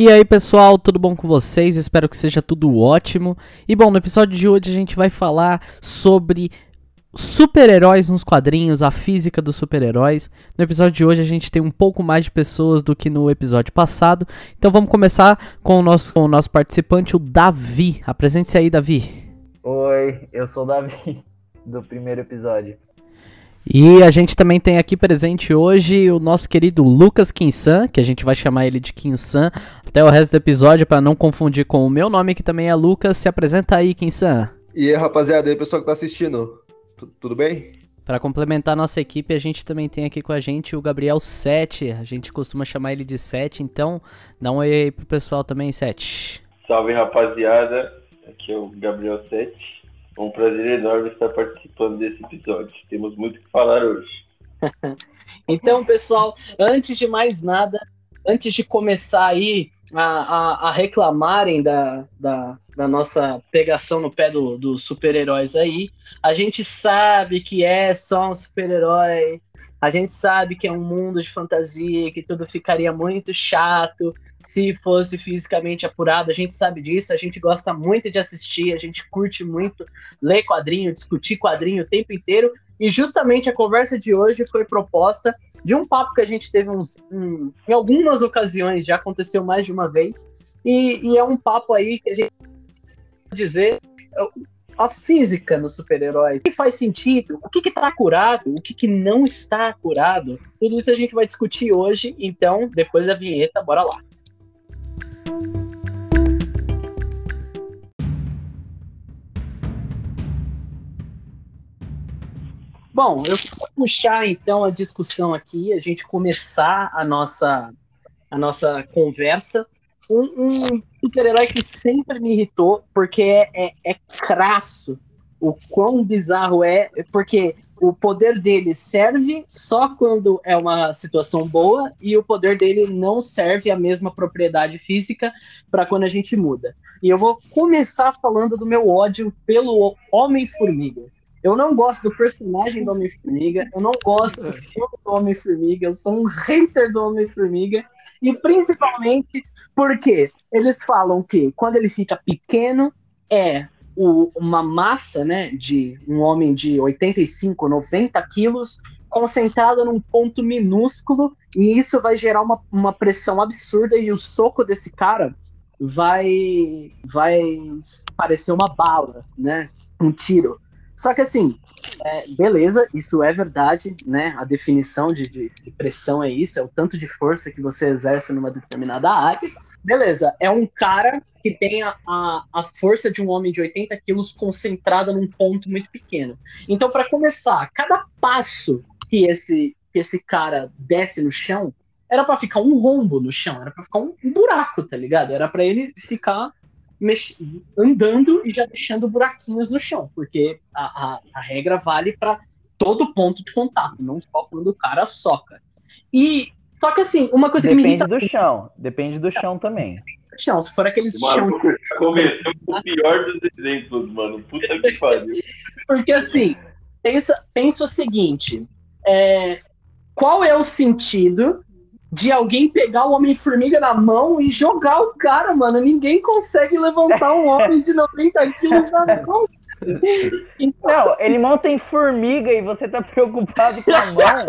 E aí pessoal, tudo bom com vocês? Espero que seja tudo ótimo. E bom, no episódio de hoje a gente vai falar sobre super-heróis nos quadrinhos, a física dos super-heróis. No episódio de hoje a gente tem um pouco mais de pessoas do que no episódio passado. Então vamos começar com o nosso, com o nosso participante, o Davi. Apresente-se aí, Davi. Oi, eu sou o Davi, do primeiro episódio. E a gente também tem aqui presente hoje o nosso querido Lucas Kinsan, que a gente vai chamar ele de Kinsan até o resto do episódio para não confundir com o meu nome que também é Lucas. Se apresenta aí, Kinsan. E aí, rapaziada, e aí, pessoal que tá assistindo, tu- tudo bem? Para complementar a nossa equipe, a gente também tem aqui com a gente o Gabriel 7. A gente costuma chamar ele de 7, então dá um oi aí pro pessoal também, 7. Salve rapaziada, aqui é o Gabriel Sete. É um prazer enorme estar participando desse episódio. Temos muito o que falar hoje. Então, pessoal, antes de mais nada, antes de começar aí a, a, a reclamarem da, da, da nossa pegação no pé do- dos super-heróis aí, a gente sabe que é só um super-herói, a gente sabe que é um mundo de fantasia, que tudo ficaria muito chato se fosse fisicamente apurado, a gente sabe disso, a gente gosta muito de assistir, a gente curte muito ler quadrinho, discutir quadrinho o tempo inteiro, e justamente a conversa de hoje foi proposta de um papo que a gente teve uns, um- em algumas ocasiões, já aconteceu mais de uma vez, e, e é um papo aí que a gente dizer a física nos super-heróis, o que faz sentido, o que está curado, o que, que não está curado, tudo isso a gente vai discutir hoje, então, depois da vinheta, bora lá. Bom, eu vou puxar então a discussão aqui, a gente começar a nossa, a nossa conversa. Um, um super-herói que sempre me irritou, porque é, é, é crasso o quão bizarro é, porque o poder dele serve só quando é uma situação boa e o poder dele não serve a mesma propriedade física para quando a gente muda. E eu vou começar falando do meu ódio pelo Homem-Formiga. Eu não gosto do personagem do Homem-Formiga, eu não gosto do filme do Homem-Formiga, eu sou um hater do Homem-Formiga, e principalmente porque eles falam que quando ele fica pequeno é o- uma massa né, de um homem de 85, 90 quilos concentrada num ponto minúsculo, e isso vai gerar uma, uma pressão absurda, e o soco desse cara vai, vai parecer uma bala, né? Um tiro. Só que assim, é, beleza, isso é verdade, né? A definição de, de- de pressão é isso, é o tanto de força que você exerce numa determinada área. Beleza, é um cara que tem a, a, a força de um homem de 80 quilos concentrada num ponto muito pequeno. Então, para começar, cada passo que esse, que esse cara desce no chão era para ficar um rombo no chão, era para ficar um buraco, tá ligado? Era para ele ficar mex- andando e já deixando buraquinhos no chão, porque a, a, a regra vale para todo ponto de contato, não só quando o cara soca. E só que assim, uma coisa que me Depende irrita do chão, depende do chão também. chão, se for aqueles O chão, começou com o pior dos exemplos, mano. Puta que pariu. porque assim, pensa, pensa o seguinte, é, qual é o sentido de alguém pegar o Homem-Formiga na mão e jogar o cara, mano? Ninguém consegue levantar um homem de 90 quilos na mão. Então, Não, ele monta em formiga e você tá preocupado com a mão.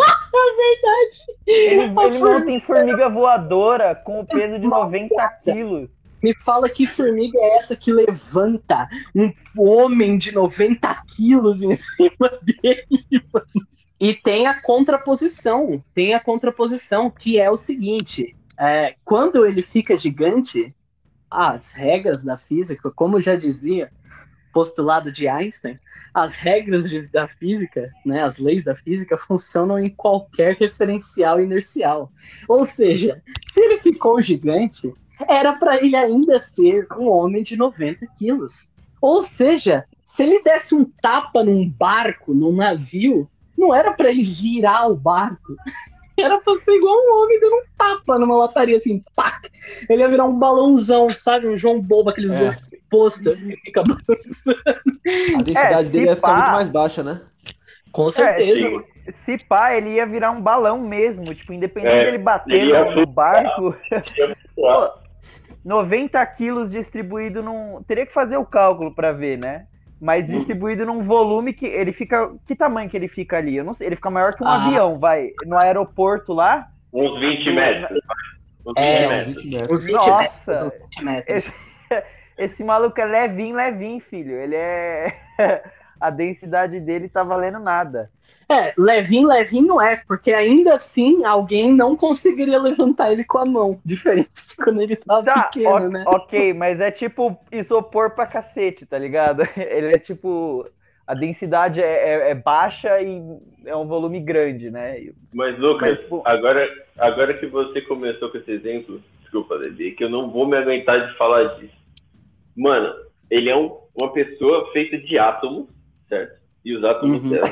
Ele, A ele monta em formiga voadora com o peso de 90 quilos. Me fala que formiga é essa que levanta um homem de 90 quilos em cima dele. E tem a contraposição, tem a contraposição, que é o seguinte: é, quando ele fica gigante, as regras da física, como já dizia, postulado de Einstein, as regras de- da física, né, as leis da física, funcionam em qualquer referencial inercial. Ou seja, se ele ficou gigante, era para ele ainda ser um homem de 90 quilos. Ou seja, se ele desse um tapa num barco, num navio, não era para ele virar o barco. Era pra ser igual um homem dando um tapa numa lataria, assim, pá! Ele ia virar um balãozão, sabe? Um João Bobo, aqueles É. é. pôster que fica balançando. A densidade se dele ia ficar pá- muito mais baixa, né? Com certeza. sim. mano. Se pá, ele ia virar um balão mesmo. Tipo, independente É, dele bater no, no barco. Pô, 90 quilos distribuído num. Teria que fazer o cálculo para ver, né? Mas distribuído num volume que ele fica. Que tamanho que ele fica ali? Eu não sei. Ele fica maior que um Ah. avião, vai. No aeroporto lá. Uns 20 metros. Uns 20 É, uns metros. 20 metros. Uns 20 Nossa! metros. Uns 20 metros. Esse, esse maluco é levinho, levinho, filho. Ele é. A densidade dele tá valendo nada. É, levinho, levinho não é, porque ainda assim alguém não conseguiria levantar ele com a mão, diferente de quando ele tava Tá, pequeno, o- né? ok, mas é tipo isopor pra cacete, tá ligado? Ele é tipo. A densidade é, é- é baixa e é um volume grande, né? Mas, Lucas, Mas, tipo- agora, agora que você começou com esse exemplo, desculpa, Levi, que eu não vou me aguentar de falar disso. Mano, ele é um- uma pessoa feita de átomos, certo? E os átomos Uhum. dela,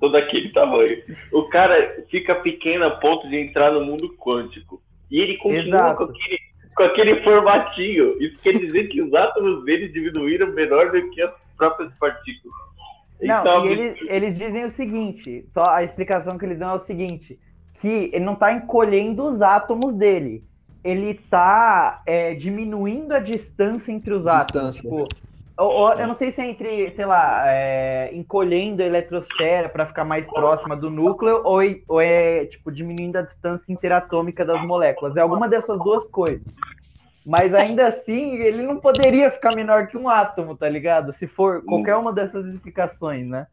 todo aquele tamanho. O cara fica pequeno a ponto de entrar no mundo quântico. E ele continua Exato. com aquele, com aquele formatinho. Isso quer dizer que os átomos dele diminuíram menor do que as próprias partículas. Não, Então, e eles, eles dizem o seguinte: só a explicação que eles dão é o seguinte: que ele não tá encolhendo os átomos dele. Ele tá é, diminuindo a distância entre os átomos. Distância. Tipo, ou- ou- eu não sei se é entre, sei lá, é, encolhendo a eletrosfera para ficar mais próxima do núcleo ou, é- ou é tipo diminuindo a distância interatômica das moléculas. É alguma dessas duas coisas. Mas ainda assim, ele não poderia ficar menor que um átomo, tá ligado? Se for qualquer uma dessas explicações, né?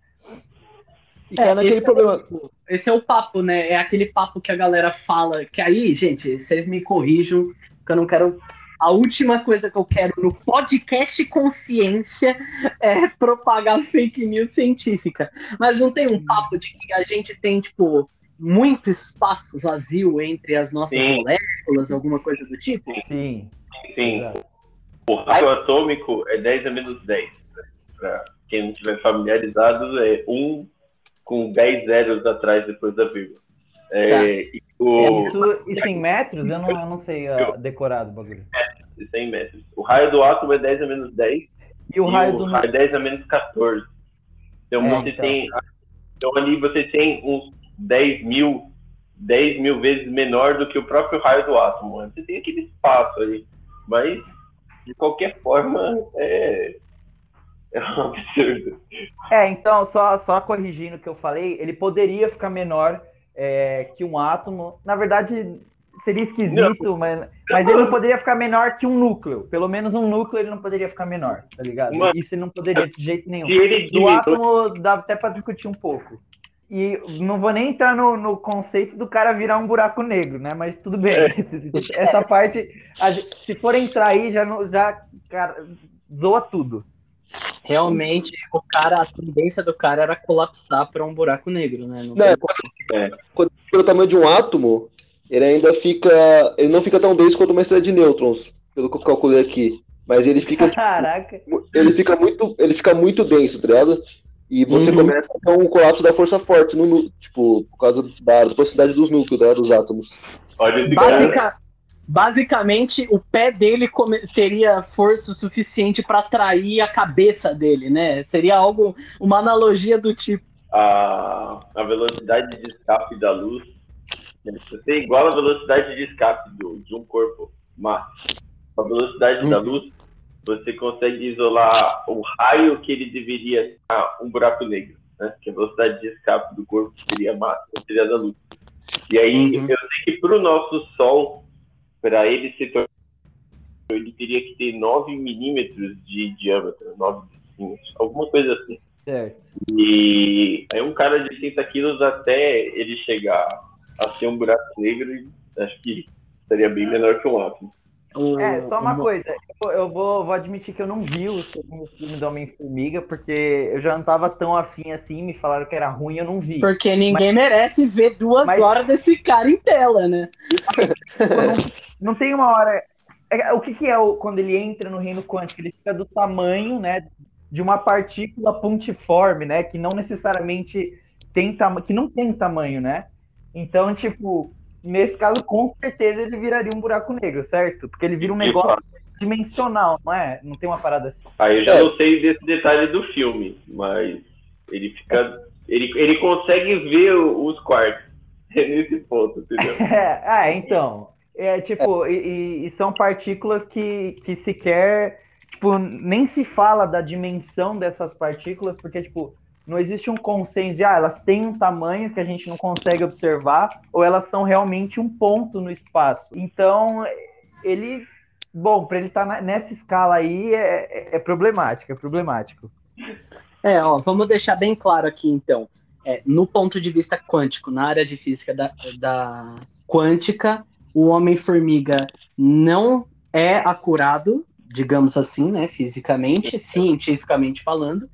Cai naquele esse, problema. É o, esse é o papo, né? É aquele papo que a galera fala. Que aí, gente, vocês me corrijam, que eu não quero. A última coisa que eu quero no podcast Consciência é propagar fake news científica. Mas não tem um papo de que a gente tem, tipo, muito espaço vazio entre as nossas Sim. moléculas, alguma coisa do tipo? Sim. Sim, o raio atômico é 10 a menos 10. né? Pra quem não estiver familiarizado, é 1 com 10 zeros atrás depois da vírgula. É, Tá. e o, Isso, isso em metros? Eu não, eu não sei ah, decorar do bagulho. 100 metros. O raio do átomo é 10 a menos 10 E o raio do raio é 10 a menos 14. Então É, você então. tem. Então ali você tem uns 10 mil, 10 mil vezes menor do que o próprio raio do átomo. Você tem aquele espaço ali. Mas, de qualquer forma, é. É um absurdo. É, então, só, só corrigindo o que eu falei, ele poderia ficar menor é, que um átomo. Na verdade, seria esquisito, mas, mas ele não poderia ficar menor que um núcleo. Pelo menos um núcleo ele não poderia ficar menor, tá ligado? Mas- Isso ele não poderia de jeito nenhum. Ele Do átomo dá até pra discutir um pouco. E não vou nem entrar no, no conceito do cara virar um buraco negro, né? Mas tudo bem. Essa parte, gente- se for entrar aí, já, não- já cara, zoa tudo. Realmente, o cara, a tendência do cara era colapsar para um buraco negro, né? Não Não, é, como. quando, pelo tamanho de um átomo, ele ainda fica. Ele não fica tão denso quanto uma estrela de nêutrons, pelo que eu calculei aqui. Mas ele fica, Caraca. ele fica muito. Ele fica muito denso, tá ligado? E você Uhum. começa a ter um colapso da força forte no tipo, por causa da, da proximidade dos núcleos, tá ligado? Dos átomos. Basica- basicamente, o pé dele come- teria força suficiente para atrair a cabeça dele, né? Seria algo, uma analogia do tipo. a, a velocidade de escape da luz, você iguala a velocidade de escape do, de um corpo, mas a velocidade da luz, você consegue isolar o raio que ele deveria a um buraco negro, né? Que a velocidade de escape do corpo seria máxima, seria da luz. E aí, Uhum. eu sei que para o nosso Sol, para ele se tornar, ele teria que ter 9 milímetros de diâmetro, 9 centímetros, alguma coisa assim. Certo. E é um cara de 30 quilos até ele chegar a ser um buraco negro, e acho que estaria bem menor que um átomo. É, só uma uma- coisa, eu, eu vou, vou admitir que eu não vi o segundo filme do Homem-Formiga, porque eu já não tava tão afim assim, me falaram que era ruim, eu não vi. Porque ninguém merece ver duas Mas- horas desse cara em tela, né? Não tem uma hora. é, o que, que é o, quando ele entra no reino quântico? Ele fica do tamanho, né, de uma partícula pontiforme, né, que não necessariamente tem tamanho, que não tem tamanho, né? Então, tipo, nesse caso, com certeza ele viraria um buraco negro, certo? Porque ele vira um negócio dimensional, não é? Não tem uma parada assim. Aí eu já É. não sei desse detalhe do filme, mas ele fica. Ele, ele consegue ver os quartos. É nesse ponto, entendeu? É, ah, então. É, tipo, e, e são partículas que, que sequer, tipo, nem se fala da dimensão dessas partículas, porque, tipo, não existe um consenso de, ah, elas têm um tamanho que a gente não consegue observar, ou elas são realmente um ponto no espaço. Então, ele, bom, para ele estar tá nessa escala aí é, é, é problemático, é problemático. É, ó, vamos deixar bem claro aqui, então. É, no ponto de vista quântico, na área de física da, da quântica, o Homem-Formiga não é acurado, digamos assim, né, fisicamente, cientificamente falando,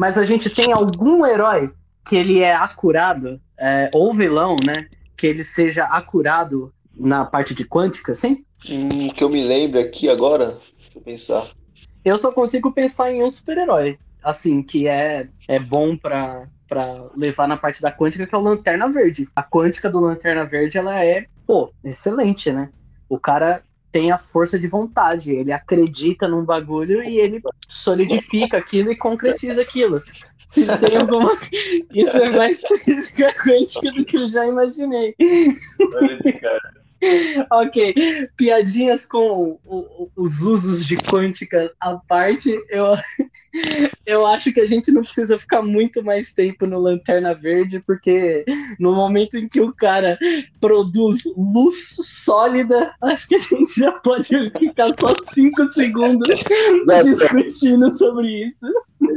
mas a gente tem algum herói que ele é acurado, é, ou vilão, né, que ele seja acurado na parte de quântica, sim? Hum, que eu me lembre aqui agora, deixa eu pensar. Eu só consigo pensar em um super-herói, assim, que é, é bom para para levar na parte da quântica, que é o Lanterna Verde. A quântica do Lanterna Verde, ela é, pô, excelente, né? O cara tem a força de vontade, ele acredita num bagulho e ele solidifica aquilo e concretiza aquilo. Se tem alguma. Isso é mais física quântica do que eu já imaginei. Olha, cara ok, piadinhas com o, o, os usos de quântica à parte, eu, eu acho que a gente não precisa ficar muito mais tempo no Lanterna Verde, porque no momento em que o cara produz luz sólida, acho que a gente já pode ficar só cinco segundos discutindo sobre isso.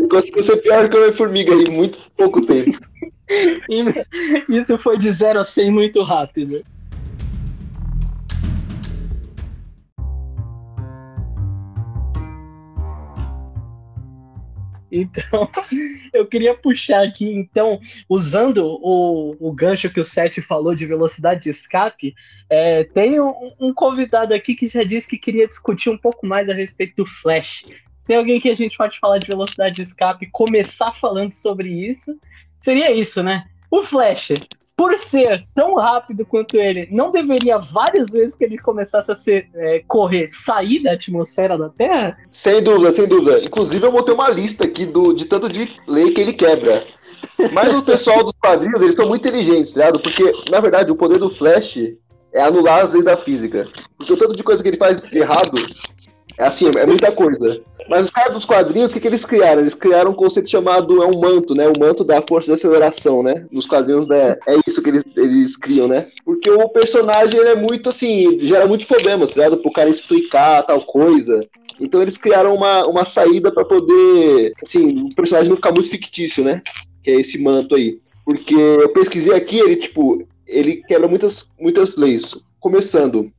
Conseguiu ser pior que uma formiga em muito pouco tempo. isso foi de 0 a 100 muito rápido. Então, eu queria puxar aqui, então, usando o, o gancho que o Seth falou de velocidade de escape, é, tem um, um, convidado aqui que já disse que queria discutir um pouco mais a respeito do Flash. Tem alguém que a gente pode falar de velocidade de escape, começar falando sobre isso? Seria isso, né? O Flash, por ser tão rápido quanto ele, não deveria várias vezes que ele começasse a ser, é, correr, sair da atmosfera da Terra? Sem dúvida, sem dúvida. Inclusive, eu montei uma lista aqui do, de tanto de lei que ele quebra. Mas o pessoal dos quadrinhos, eles são muito inteligentes, tá ligado? Porque, na verdade, o poder do Flash é anular as leis da física. Porque o tanto de coisa que ele faz errado é assim, é muita coisa. Mas os caras dos quadrinhos, o que, que eles criaram? Eles criaram um conceito chamado é um manto, né? O manto da força de aceleração, né? Nos quadrinhos né? é isso que eles, eles criam, né? Porque o personagem ele é muito assim, gera muitos problemas, tá ligado? Pro cara explicar tal coisa. Então eles criaram uma, uma saída para poder, assim, o personagem não ficar muito fictício, né? Que é esse manto aí. Porque eu pesquisei aqui, ele, tipo, ele quebra muitas, muitas leis. Começando,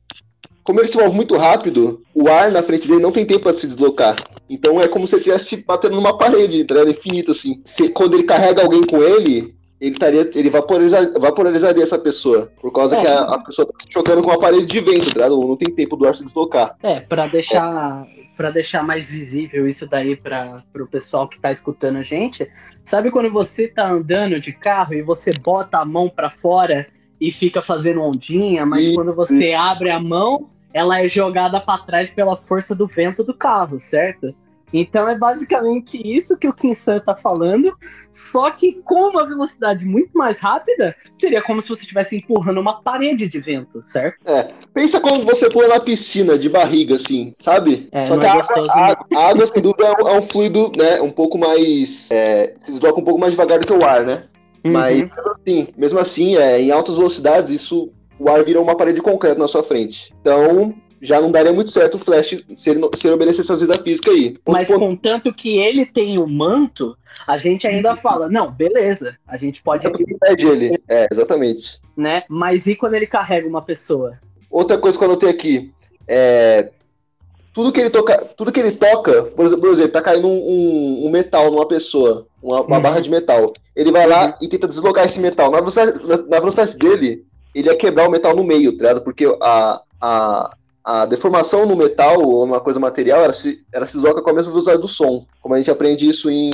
como ele se move muito rápido, o ar na frente dele não tem tempo para se deslocar. Então é como se ele estivesse batendo numa parede, entendeu? infinito assim. Se, quando ele carrega alguém com ele, ele estaria, ele vaporizar, vaporizaria essa pessoa. Por causa é, que a, a, pessoa tá chocando com uma parede de vento, tá Não tem tempo do ar se deslocar. É, para deixar para deixar mais visível isso daí para o pessoal que tá escutando a gente, sabe quando você tá andando de carro e você bota a mão para fora e fica fazendo ondinha, mas e, quando você e... abre a mão, ela é jogada para trás pela força do vento do carro, certo? Então é basicamente isso que o Kinsan tá falando, só que com uma velocidade muito mais rápida, seria como se você estivesse empurrando uma parede de vento, certo? É. Pensa quando você pula na piscina de barriga, assim, sabe? É, só que é a, gostoso, a, a, a, água, sem dúvida, é um, é um, fluido, né, um pouco mais. É, se desloca um pouco mais devagar do que o ar, né? Uhum. Mas, assim, mesmo assim, é, em altas velocidades, isso o ar vira uma parede de concreto na sua frente. Então, já não daria muito certo o Flash se ele, se ele obedecesse essa vida física aí. Mas ponto... contanto que ele tem o manto, a gente ainda fala, não, beleza, a gente pode... Impede ele, é, exatamente. Né? Mas e quando ele carrega uma pessoa? Outra coisa que eu anotei aqui, é... Tudo que ele toca, tudo que ele toca, por exemplo, tá caindo um, um, um metal numa pessoa, uma, uma uhum. barra de metal. Ele vai lá uhum. e tenta deslocar esse metal. Na velocidade, na, na velocidade dele, ele ia quebrar o metal no meio, tá ligado? Porque a, a, a deformação no metal ou uma coisa material, ela se, ela se desloca com a mesma velocidade do som, como a gente aprende isso em,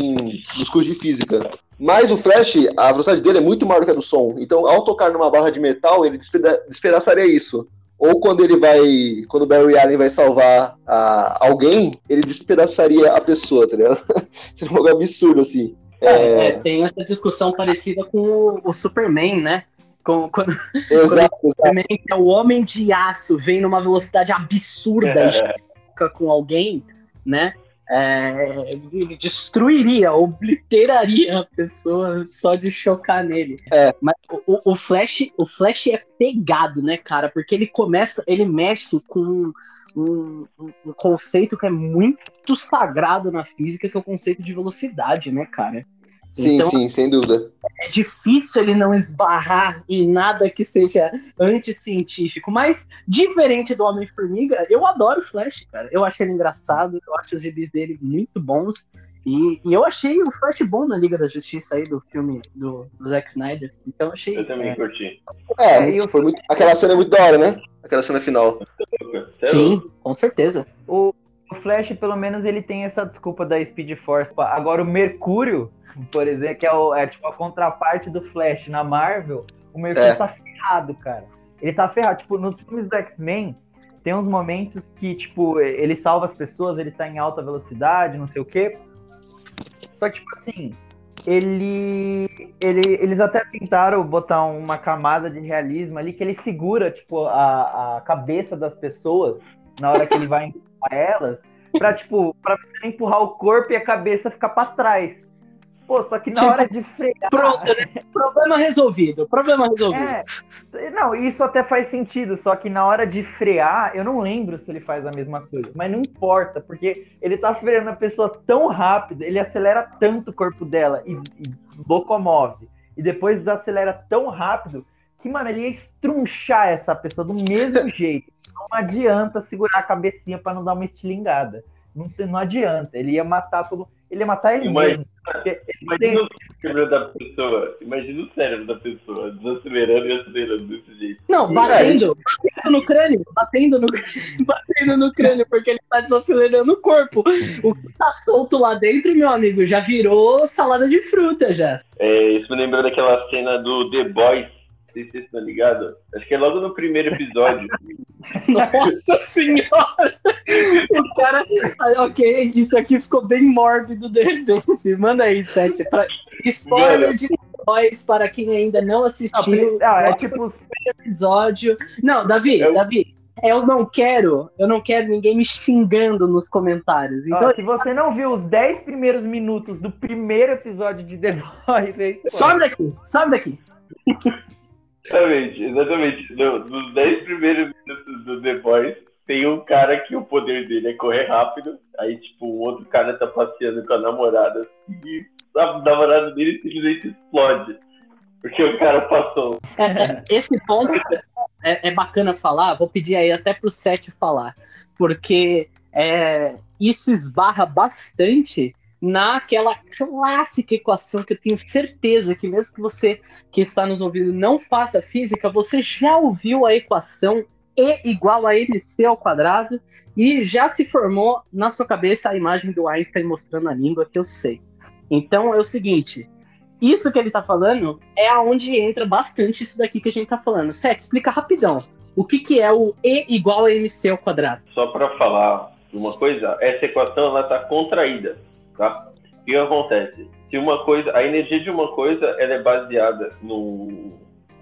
nos cursos de física. Mas o Flash, a velocidade dele é muito maior que a do som. Então, ao tocar numa barra de metal, ele despeda despedaçaria isso. Ou quando ele vai. Quando o Barry Allen vai salvar a, alguém, ele despedaçaria a pessoa, tá ligado? Seria um absurdo, assim. É, é... É, tem essa discussão parecida com o, o Superman, né? Com- Quando Exato, exato. Que é o homem de aço, vem numa velocidade absurda e choca com alguém, né? É, ele destruiria, obliteraria a pessoa só de chocar nele. É. Mas o, o- Flash, o Flash é pegado, né, cara? Porque ele começa, ele mexe com um- um conceito que é muito sagrado na física, que é o conceito de velocidade, né, cara? Sim, Então- sim, sem dúvida. é difícil ele não esbarrar em nada que seja anticientífico. Mas, diferente do Homem-Formiga, eu adoro o Flash, cara. Eu achei ele engraçado, eu acho os gibis dele muito bons. E, e eu achei o Flash bom na Liga da Justiça aí do filme do, do Zack Snyder. Então eu achei. Eu também curti. É, eu- foi muito... aquela cena é muito da hora, né? Aquela cena final. É Sim, com certeza. O, o Flash, pelo menos, ele tem essa desculpa da Speed Force. Agora, o Mercúrio, por exemplo, que é, o- é tipo a contraparte do Flash na Marvel, o Mercúrio É. tá ferrado, cara. Ele tá ferrado. Tipo, nos filmes do X-Men, tem uns momentos que, tipo, ele salva as pessoas, ele tá em alta velocidade, não sei o quê. Só que, tipo assim, ele, ele. Eles até tentaram botar uma camada de realismo ali que ele segura, tipo, a, a cabeça das pessoas na hora que ele vai empurrar elas, pra, tipo, pra você empurrar o corpo e a cabeça ficar pra trás. Pô, só que na Tipo, hora de frear. Pronto, né? Problema resolvido. Problema resolvido. É, não, isso até faz sentido, só que na hora de frear, eu não lembro se ele faz a mesma coisa, mas não importa, porque ele tá freando a pessoa tão rápido, ele acelera tanto o corpo dela e, e locomove, e depois desacelera tão rápido que, mano, ele ia estrunchar essa pessoa do mesmo jeito. Não adianta segurar a cabecinha pra não dar uma estilingada. Não, não adianta, ele ia matar todo. Ele ia matar ele Imagina- mesmo. ele tem Imagina o cérebro da pessoa. Imagina o cérebro da pessoa desacelerando e acelerando desse jeito. Não, batendo, batendo no crânio, batendo no, batendo no crânio, porque ele tá desacelerando o corpo. O que tá solto lá dentro, meu amigo, já virou salada de fruta já. É, isso me lembrou daquela cena do The Boys. Não sei se vocês estão ligados. Acho que é logo no primeiro episódio. Nossa senhora! O cara. Ah, Ok, isso aqui ficou bem mórbido de repente. Manda aí, Sete. Pra... Spoiler de Boys para quem ainda não assistiu Ah, é tipo o episódio. Não, Davi, Eu- Davi, eu não quero, eu não quero ninguém me xingando nos comentários. Então, Ó, se você não viu os 10 primeiros minutos do primeiro episódio de The Voice, é spoiler. sobe daqui, sobe daqui. Exatamente, exatamente. No- nos 10 primeiros minutos do The Boys, tem um cara que o poder dele é correr rápido. Aí, tipo, o outro cara tá passeando com a namorada. E a namorada dele simplesmente explode. Porque o cara passou. É, esse ponto pessoal, é, é bacana falar, vou pedir aí até pro Sete falar, porque é, isso esbarra bastante naquela clássica equação que eu tenho certeza que mesmo que você que está nos ouvindo não faça física, você já ouviu a equação E igual a MC ao quadrado e já se formou na sua cabeça a imagem do Einstein mostrando a língua que eu sei. Então é o seguinte, isso que ele tá falando é aonde entra bastante isso daqui que a gente tá falando. Seth, explica rapidão. O que, que é o E igual a MC ao quadrado? Só para falar uma coisa, essa equação ela está contraída, tá? O que acontece? Se uma coisa, a energia de uma coisa, ela é baseada no,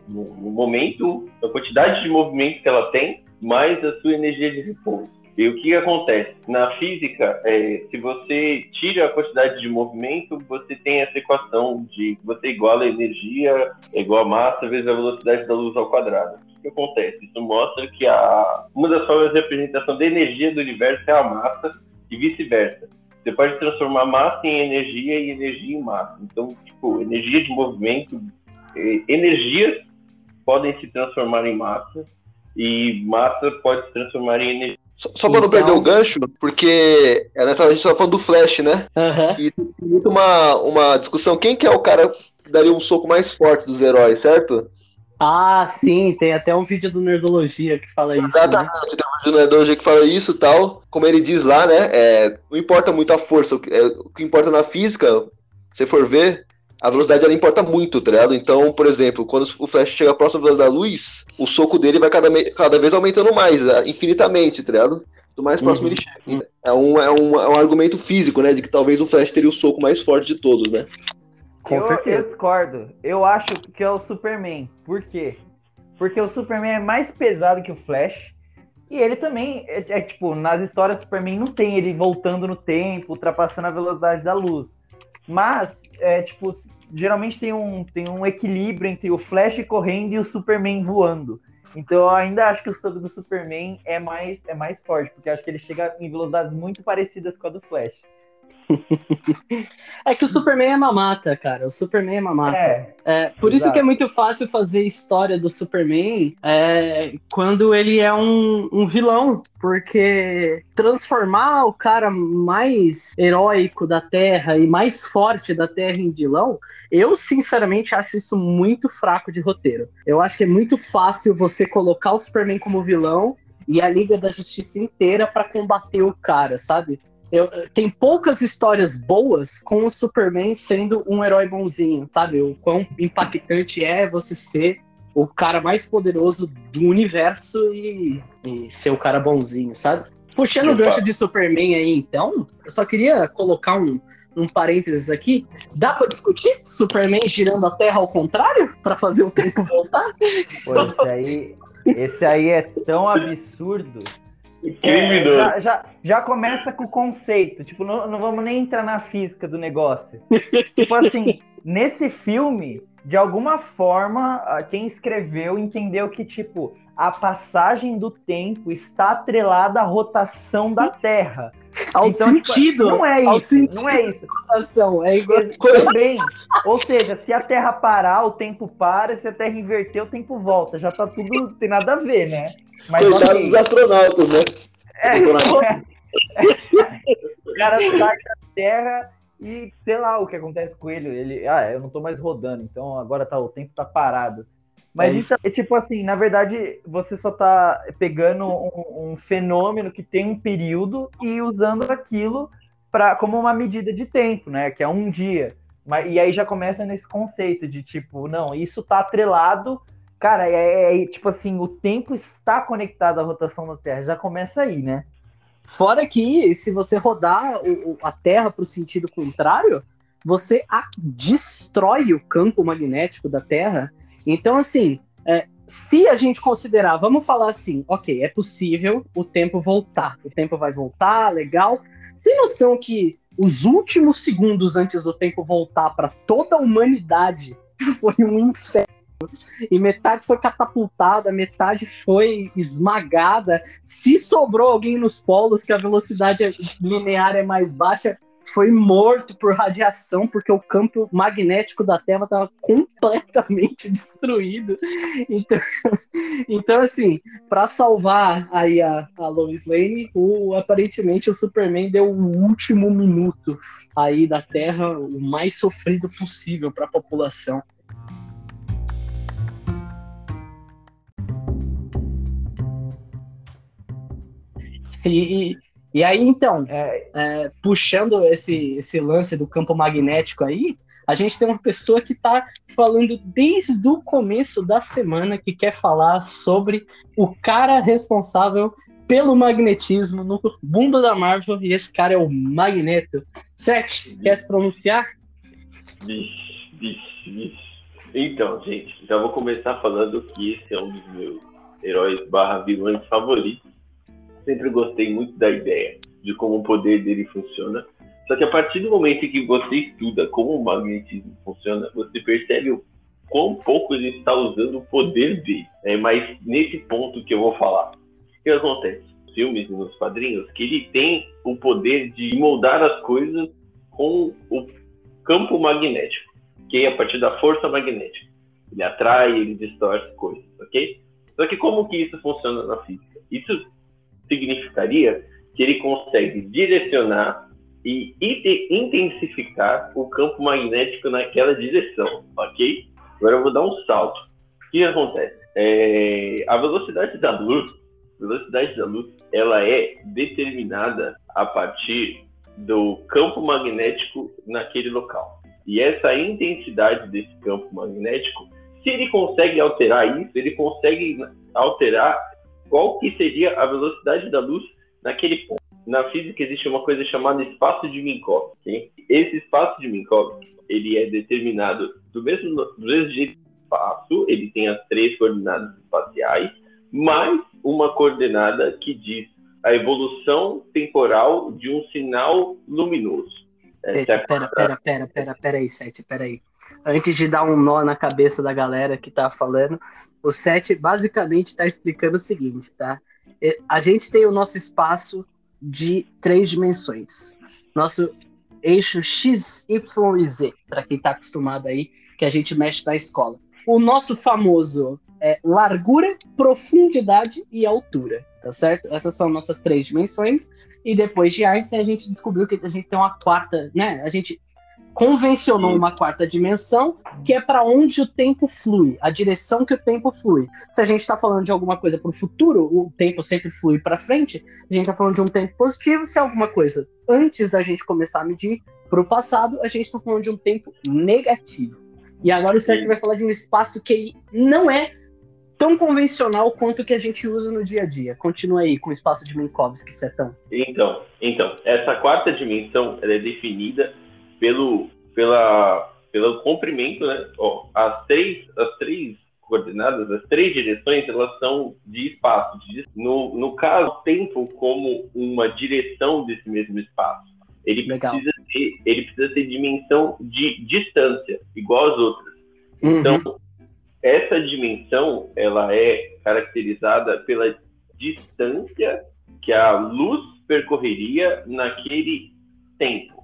no, no momento, na quantidade de movimento que ela tem, mais a sua energia de repouso. E o que, acontece? Na física, é, se você tira a quantidade de movimento, você tem essa equação de você iguala a energia é igual a massa vezes a velocidade da luz ao quadrado. O que, que acontece? Isso mostra que a, uma das formas de representação da energia do universo é a massa e vice-versa. Você pode transformar massa em energia e energia em massa. Então, tipo, energia de movimento, energias podem se transformar em massa e massa pode se transformar em energia. Só, só pra não Então- perder o gancho, porque é, nessa, a gente tava falando do Flash, né? Aham. E tem muito uma, uma discussão, quem que é o cara que daria um soco mais forte dos heróis, certo? Ah, sim, tem até um vídeo do Nerdologia que fala isso. Né? Exatamente, tem um jogador que fala isso e tal. Como ele diz lá, né? é, não importa muito a força, o que, é, o que importa na física, se for ver, a velocidade ela importa muito, tá ligado? Então, por exemplo, quando o Flash chega próximo da velocidade da luz, o soco dele vai cada, cada vez aumentando mais, é, infinitamente, tá ligado? Quanto mais próximo Uhum. ele chega. É um, é, um, é um argumento físico, né? De que talvez o Flash teria o soco mais forte de todos, né? Com eu, certeza. eu discordo. Eu acho que é o Superman. Por quê? Porque o Superman é mais pesado que o Flash. E ele também, é, é, tipo, nas histórias Superman não tem ele voltando no tempo, ultrapassando a velocidade da luz. Mas, é, tipo, geralmente tem um, tem um equilíbrio entre o Flash correndo e o Superman voando. Então eu ainda acho que o soco do Superman é mais, é mais forte, porque acho que ele chega em velocidades muito parecidas com a do Flash. É que o Superman é mamata, cara. O Superman é mamata. É, É, por isso que é muito fácil fazer história do Superman é, quando ele é um, um vilão, porque transformar o cara mais heróico da Terra e mais forte da Terra em vilão, eu sinceramente acho isso muito fraco de roteiro. Eu acho que é muito fácil você colocar o Superman como vilão e a Liga da Justiça inteira pra combater o cara, sabe? Eu- tem poucas histórias boas com o Superman sendo um herói bonzinho, sabe? O quão impactante é você ser o cara mais poderoso do universo e, e ser o cara bonzinho, sabe? Puxando o gancho de Superman aí, então, eu só queria colocar um, um parênteses aqui. Dá pra discutir Superman girando a Terra ao contrário pra fazer o tempo voltar? pô, esse aí, esse aí é tão absurdo. É, já, já, já começa com o conceito, tipo, não, não vamos nem entrar na física do negócio. tipo assim, nesse filme, de alguma forma, ah, quem escreveu entendeu que, tipo, a passagem do tempo está atrelada à rotação da Terra. Ao Então, tipo, sentido, não é isso, sentido não é isso. é igual Também. Ou seja, se a Terra parar, o tempo para, se a Terra inverter, o tempo volta. Já tá tudo, tem nada a ver, né? Mas Coitado dos astronautas, né? É, o cara sai da Terra e sei lá o que acontece com ele. Ele, ah, eu não tô mais rodando, então agora tá, o tempo tá parado. Mas É isso é tipo assim, na verdade, você só tá pegando um, um fenômeno que tem um período e usando aquilo pra, como uma medida de tempo, né? Que é um dia. Mas, e aí já começa nesse conceito de tipo, não, isso tá atrelado. Cara, é, é tipo assim, o tempo está conectado à rotação da Terra. Já começa aí, né? Fora que, se você rodar o- o- a Terra para o sentido contrário, você a- destrói o campo magnético da Terra. Então, assim, é, se a gente considerar, vamos falar assim, ok, é possível o tempo voltar. O tempo vai voltar, legal. Sem noção que os últimos segundos antes do tempo voltar para toda a humanidade foi um inferno. E metade foi catapultada, metade foi esmagada, se sobrou alguém nos polos que a velocidade linear é mais baixa, foi morto por radiação, porque o campo magnético da Terra estava completamente destruído. Então, então assim, para salvar aí a, a Lois Lane, o, aparentemente o Superman deu o último minuto aí da Terra, o mais sofrido possível para a população. E, e, e aí, então, É, é, puxando esse, esse lance do campo magnético aí, a gente tem uma pessoa que está falando desde o começo da semana que quer falar sobre o cara responsável pelo magnetismo no mundo da Marvel, e esse cara é o Magneto. Seth, quer se pronunciar? Vixe, vixe, vixe. Então, gente, já vou começar falando que esse é um dos meus heróis barra vilões favoritos. Sempre gostei muito da ideia de como o poder dele funciona. Só que a partir do momento que você estuda como o magnetismo funciona, você percebe o quão pouco ele está usando o poder dele. É mas nesse ponto que eu vou falar. O que acontece? Nos filmes e nos quadrinhos, que ele tem o poder de moldar as coisas com o campo magnético, que é a partir da força magnética. Ele atrai, ele distorce coisas, ok? Só que como que isso funciona na física? Isso significaria que ele consegue direcionar e intensificar o campo magnético naquela direção, ok? Agora eu vou dar um salto. O que acontece? É, a velocidade da luz, velocidade da luz, ela é determinada a partir do campo magnético naquele local. E essa intensidade desse campo magnético, se ele consegue alterar isso, ele consegue alterar qual que seria a velocidade da luz naquele ponto. Na física existe uma coisa chamada espaço de Minkowski. Esse espaço de Minkowski, ele é determinado do mesmo, do mesmo jeito do espaço, ele tem as três coordenadas espaciais, mais uma coordenada que diz a evolução temporal de um sinal luminoso. É a pera, pera, pera, pera, pera aí, Sete, pera aí. Antes de dar um nó na cabeça da galera que tá falando, o Sete basicamente está explicando o seguinte, tá? A gente tem o nosso espaço de três dimensões. Nosso eixo X, Y e Z, para quem tá acostumado aí, que a gente mexe na escola. O nosso famoso é largura, profundidade e altura, tá certo? Essas são nossas três dimensões. E depois de Einstein, a gente descobriu que a gente tem uma quarta, né? A gente convencionou uma quarta dimensão, que é para onde o tempo flui, a direção que o tempo flui. Se a gente está falando de alguma coisa para o futuro, o tempo sempre flui para frente. A gente está falando de um tempo positivo. Se é alguma coisa antes da gente começar a medir para o passado, a gente está falando de um tempo negativo. E agora o Sérgio vai falar de um espaço que não é tão convencional quanto o que a gente usa no dia a dia. Continua aí com o espaço de Minkowski, Setão. Então, então, essa quarta dimensão é definida pelo, pela, pelo comprimento, né? Ó, as três, as três coordenadas, as três direções, elas são de espaço. de- no, no caso, o tempo como uma direção desse mesmo espaço. Ele Legal. precisa ter, ele precisa ter dimensão de distância, igual às outras. Uhum. Então, essa dimensão, ela é caracterizada pela distância que a luz percorreria naquele tempo.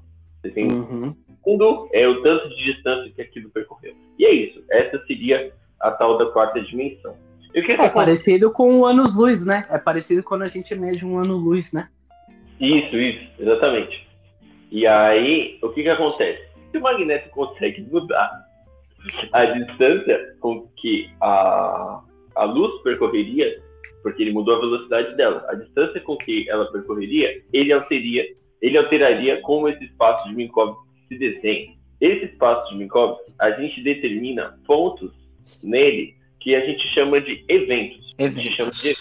Tem Uhum. segundo é o tanto de distância que aquilo percorreu. E é isso. Essa seria a tal da quarta dimensão. É parecido com o anos-luz, né? É parecido quando a gente mede um ano-luz, né? Isso, isso, exatamente. E aí, o que, que acontece? Se o magneto consegue mudar a distância com que a, a luz percorreria, porque ele mudou a velocidade dela, a distância com que ela percorreria, ele alteria, ele alteraria como esse espaço de Minkowski se desenha. Esse espaço de Minkowski, a gente determina pontos nele que a gente chama de eventos. A gente chama de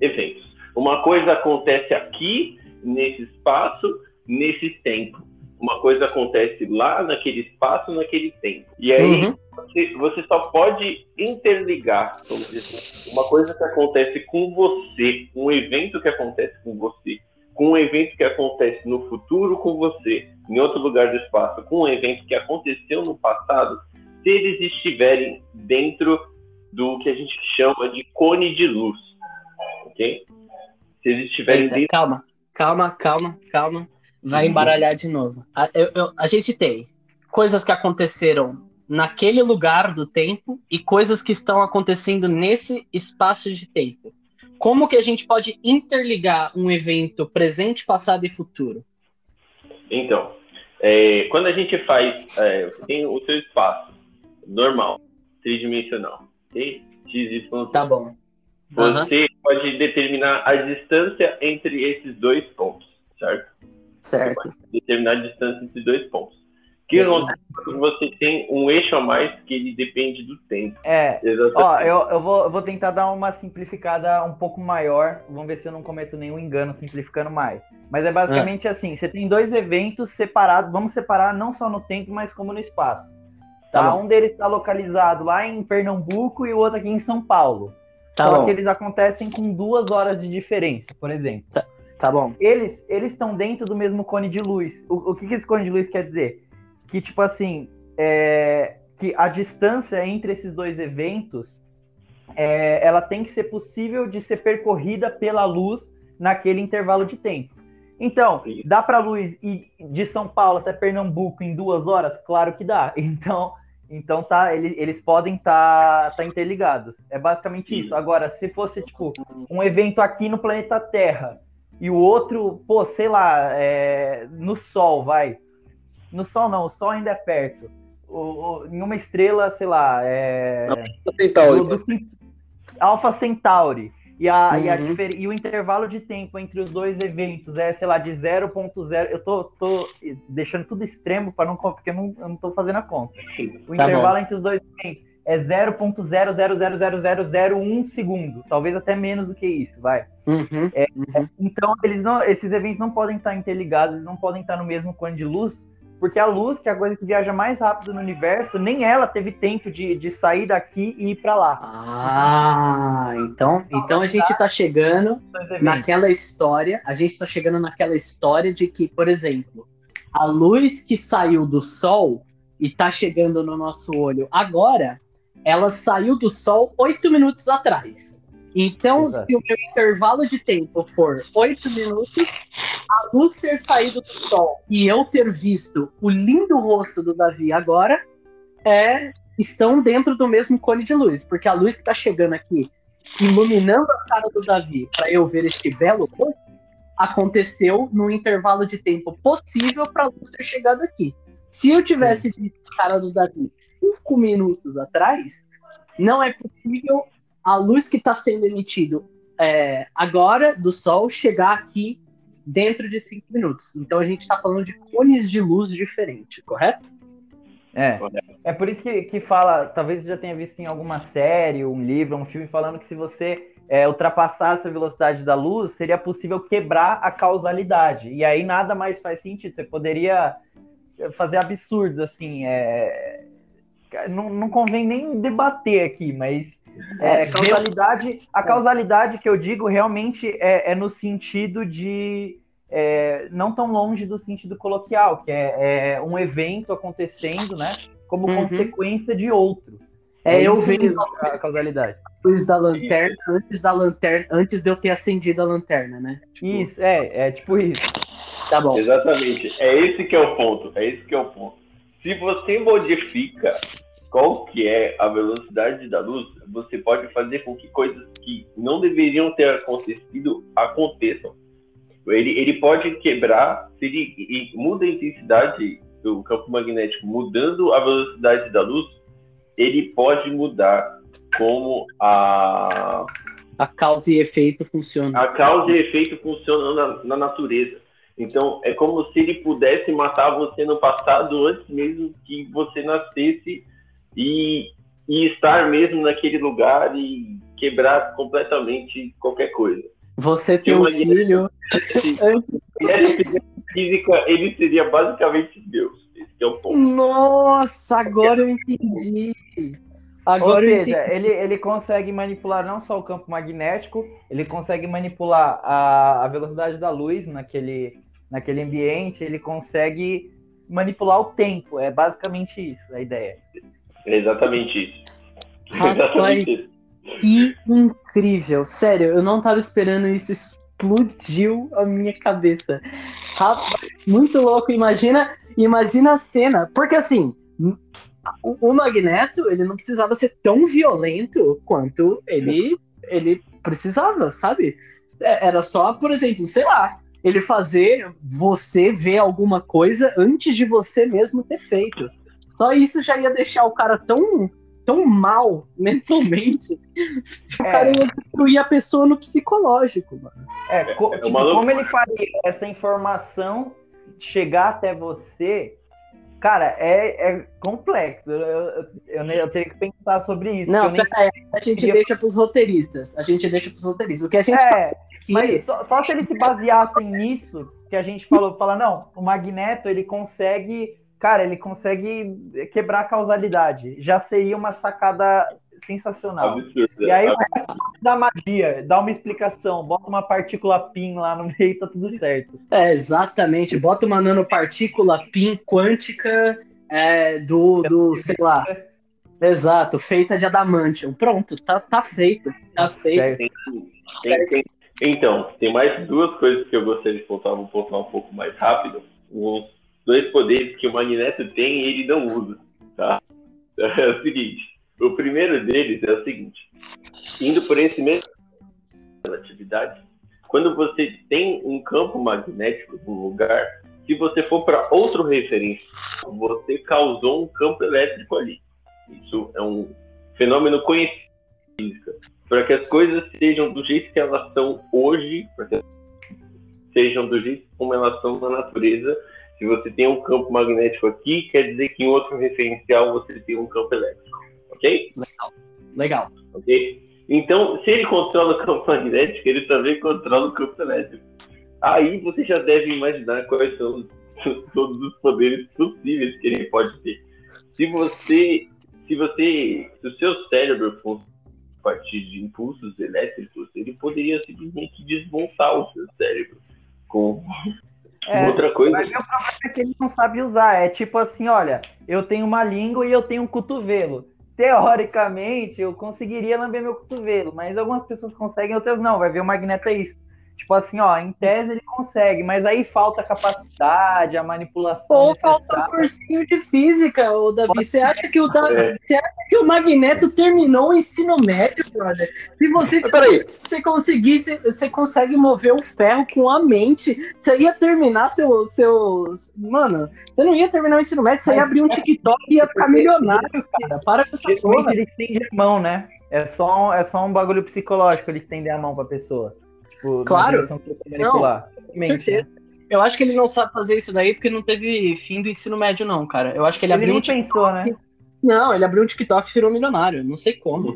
eventos. Uma coisa acontece aqui, nesse espaço, nesse tempo. Uma coisa acontece lá, naquele espaço, naquele tempo. E aí, Uhum. você, você só pode interligar, vamos dizer assim, uma coisa que acontece com você, um evento que acontece com você, com um evento que acontece no futuro com você, em outro lugar do espaço, com um evento que aconteceu no passado, se eles estiverem dentro do que a gente chama de cone de luz, ok? Se eles estiverem Eita, dentro calma, calma, calma, calma. Vai embaralhar de novo. A, eu- eu- a gente tem coisas que aconteceram naquele lugar do tempo e coisas que estão acontecendo nesse espaço de tempo. Como que a gente pode interligar um evento presente, passado e futuro? Então, é, quando a gente faz, é, você tem o seu espaço normal, tridimensional, ok? X, Y, Tá bom. Você pode determinar a distância entre esses dois pontos, certo? certo. Determinar a distância entre dois pontos. Que você tem um eixo a mais que ele depende do tempo? É, Exatamente. ó, eu, eu, vou, eu vou tentar dar uma simplificada um pouco maior. Vamos ver se eu não cometo nenhum engano simplificando mais. Mas é basicamente assim: você tem dois eventos separados, vamos separar não só no tempo, mas como no espaço. Tá Tá? bom. um deles está localizado lá em Pernambuco e o outro aqui em São Paulo. Tá só bom, que eles acontecem com duas horas de diferença, por exemplo. tá bom. Eles eles estão dentro do mesmo cone de luz. O, o que, que esse cone de luz quer dizer? Que, tipo assim, é, que a distância entre esses dois eventos é, ela tem que ser possível de ser percorrida pela luz naquele intervalo de tempo. Então, dá para a luz ir de São Paulo até Pernambuco em duas horas? Claro que dá. Então, então tá, eles, eles podem estar tá, tá interligados. É basicamente isso. Agora, se fosse tipo um evento aqui no planeta Terra e o outro, pô, sei lá, é, no Sol, vai. No Sol não, o Sol ainda é perto. O, o- em uma estrela, sei lá, é. Centauri. do, do Alpha Centauri. E, a, e, a Uhum. e o intervalo de tempo entre os dois eventos é, sei lá, de 0.0. Eu tô, tô deixando tudo extremo para não, porque eu não, eu não tô fazendo a conta. O Tá intervalo entre os dois eventos é 0.0000001 segundo. Talvez até menos do que isso, vai. Uhum, uhum. Então, eles não, esses eventos não podem estar interligados, eles não podem estar no mesmo cone de luz, porque a luz, que é a coisa que viaja mais rápido no universo, nem ela teve tempo de, de sair daqui e ir para lá. Ah, então, então a gente está chegando naquela história, a gente está chegando naquela história de que, por exemplo, a luz que saiu do Sol e está chegando no nosso olho agora, ela saiu do Sol oito minutos atrás. Então, Exato. se o meu intervalo de tempo for 8 minutos, a luz ter saído do sol e eu ter visto o lindo rosto do Davi agora, é, estão dentro do mesmo cone de luz. Porque a luz que está chegando aqui, iluminando a cara do Davi para eu ver este belo rosto, aconteceu no intervalo de tempo possível para a luz ter chegado aqui. Se eu tivesse visto a cara do Davi 5 minutos atrás, não é possível a luz que está sendo emitida é, agora do Sol chegar aqui dentro de cinco minutos. Então a gente está falando de cones de luz diferentes, correto? É. É por isso que, que fala, talvez você já tenha visto em alguma série, um livro, um filme, falando que se você é, ultrapassasse a velocidade da luz, seria possível quebrar a causalidade. E aí nada mais faz sentido. Você poderia fazer absurdos, assim. É... Não, não convém nem debater aqui, mas é, é causalidade, a causalidade que eu digo realmente é, é no sentido de é, não tão longe do sentido coloquial, que é, é um evento acontecendo, né, como uhum. consequência de outro. É, eu vejo a causalidade. Luz da lanterna antes da lanterna, antes de eu ter acendido a lanterna, né? Tipo... Isso, é, é tipo isso. Tá bom. Exatamente. É esse que é o ponto. É esse que é o ponto. Se você modifica qual que é a velocidade da luz, você pode fazer com que coisas que não deveriam ter acontecido aconteçam. Ele, ele pode quebrar, se ele, ele muda a intensidade do campo magnético, mudando a velocidade da luz, ele pode mudar como a a causa e efeito funciona. A causa e efeito funcionam na, na natureza. Então, é como se ele pudesse matar você no passado antes mesmo que você nascesse e, e estar mesmo naquele lugar e quebrar completamente qualquer coisa. Você tem um filho. física, ele seria basicamente Deus. Esse é o ponto. Nossa, agora eu entendi. Agora Ou seja, ele, ele consegue manipular não só o campo magnético, ele consegue manipular a, a velocidade da luz naquele, naquele ambiente, ele consegue manipular o tempo. É basicamente isso a ideia. É exatamente isso. Rapaz, exatamente isso. que incrível. Sério, eu não tava esperando isso. Explodiu a minha cabeça. Rapaz, muito louco. Imagina, imagina a cena. Porque assim, o, o Magneto, ele não precisava ser tão violento quanto ele, ele precisava, sabe? É, era só, por exemplo, sei lá, ele fazer você ver alguma coisa antes de você mesmo ter feito. Só isso já ia deixar o cara tão, tão mal mentalmente. O é. cara ia destruir a pessoa no psicológico, mano. É, co é tipo, como ele faria essa informação chegar até você? Cara, é, é complexo. Eu, eu, eu, eu, teria que pensar sobre isso. Não, nem... a gente deixa pros roteiristas. A gente deixa pros roteiristas. O que a gente é, tá aqui... mas só, só se eles se baseassem nisso que a gente falou, fala, não, o Magneto ele consegue cara, ele consegue quebrar a causalidade. Já seria uma sacada sensacional. Absurdo, e aí o resto da magia, dá uma explicação, bota uma partícula PIN lá no meio, tá tudo certo. É, exatamente. Bota uma nanopartícula PIN quântica é, do, do, sei lá. Exato, feita de adamantium. Pronto, tá, tá feito. Tá feito. Tem, tem, então, tem mais duas coisas que eu gostaria de pontuar, vou pontuar um pouco mais rápido. Os dois poderes que o Magneto tem e ele não usa, tá? É o seguinte, o primeiro deles é o seguinte, indo por esse mesmo relatividade, quando você tem um campo magnético num lugar, se você for para outro referência, você causou um campo elétrico ali. Isso é um fenômeno conhecido física. Para que as coisas sejam do jeito que elas são hoje, para que sejam do jeito como elas são na natureza, se você tem um campo magnético aqui, quer dizer que em outro referencial você tem um campo elétrico. Ok? Legal. Legal. Ok? Então, se ele controla o campo magnético, ele também controla o campo elétrico. Aí você já deve imaginar quais são os todos os poderes possíveis que ele pode ter. Se você, se você, se o seu cérebro funciona a partir de impulsos elétricos, ele poderia simplesmente desmontar o seu cérebro com É, outra coisa. Mas o problema é que ele não sabe usar. É tipo assim, olha, eu tenho uma língua e eu tenho um cotovelo. Teoricamente, eu conseguiria lamber meu cotovelo, mas algumas pessoas conseguem, outras não. Vai ver o Magneto é isso. Tipo assim, ó, em tese ele consegue, mas aí falta a capacidade, a manipulação Ou falta um cursinho de física, ô Davi. Você acha que o Da- É. você acha que o Magneto terminou o ensino médio, brother? Se você, peraí, você conseguisse, você consegue mover o ferro com a mente, você ia terminar seu, seus. Mano, você não ia terminar o ensino médio, você ia Mas abrir um é- TikTok e ia ficar milionário, cara. Para com essa porra. ele estende a mão, né? É só, um, é só um bagulho psicológico ele estender a mão pra pessoa. Tipo, na Claro. direção que ele quer manipular. Realmente, certeza. né? Eu acho que ele não sabe fazer isso daí porque não teve fim do ensino médio, não, cara. Eu acho que ele, Ele abriu nem um TikTok. pensou, né? Não, ele abriu um TikTok e virou milionário. Não sei como.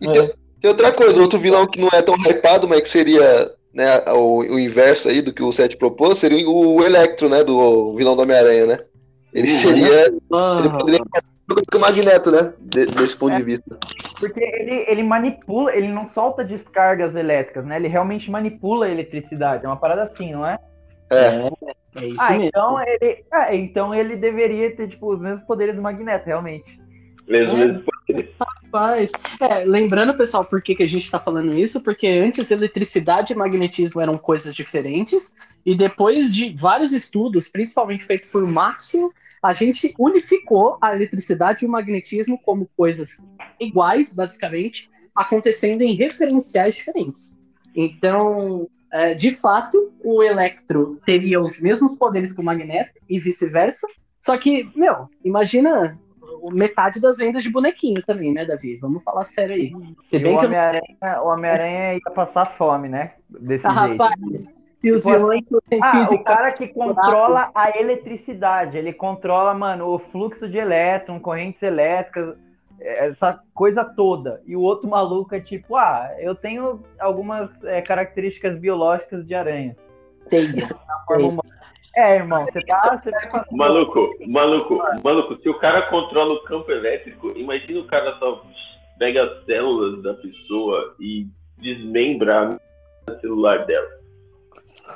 e tem, tem outra coisa, outro vilão que não é tão hypado, mas que seria né, o, o inverso aí do que o Seth propôs, seria o Electro, né? Do vilão do Homem-Aranha, né? Ele Uhum. seria. Ele Ah, poderia com o Magneto, né? de- desse ponto de vista. Porque ele, ele manipula, ele não solta descargas elétricas, né? Ele realmente manipula a eletricidade. É uma parada assim, não é? É. é isso Ah, mesmo. então ele, é, então ele deveria ter tipo os mesmos poderes do Magneto, realmente. Mesmo, É. mesmo Rapaz. É, lembrando, pessoal, por que, que a gente tá falando isso? Porque antes eletricidade e magnetismo eram coisas diferentes, e depois de vários estudos, principalmente feitos por Maxwell, a gente unificou a eletricidade e o magnetismo como coisas iguais, basicamente, acontecendo em referenciais diferentes. Então, é, de fato, o Electro teria os mesmos poderes que o Magneto e vice-versa, só que, meu, imagina metade das vendas de bonequinho também, né, Davi? Vamos falar sério aí. Se bem o eu Homem-Aranha Homem-Aranha ia passar fome, né? Desse Ah, jeito. rapaz, Tipo fossem Ah, o cara que controla a eletricidade, ele controla, mano, o fluxo de elétron, correntes elétricas, essa coisa toda. E o outro maluco é tipo, ah, eu tenho algumas é, características biológicas de aranhas. teia. na forma humana. É, irmão, você tá. Você tá Maluco, maluco, maluco, se o cara controla o campo elétrico, imagina o cara só pega as células da pessoa e desmembra a celular dela.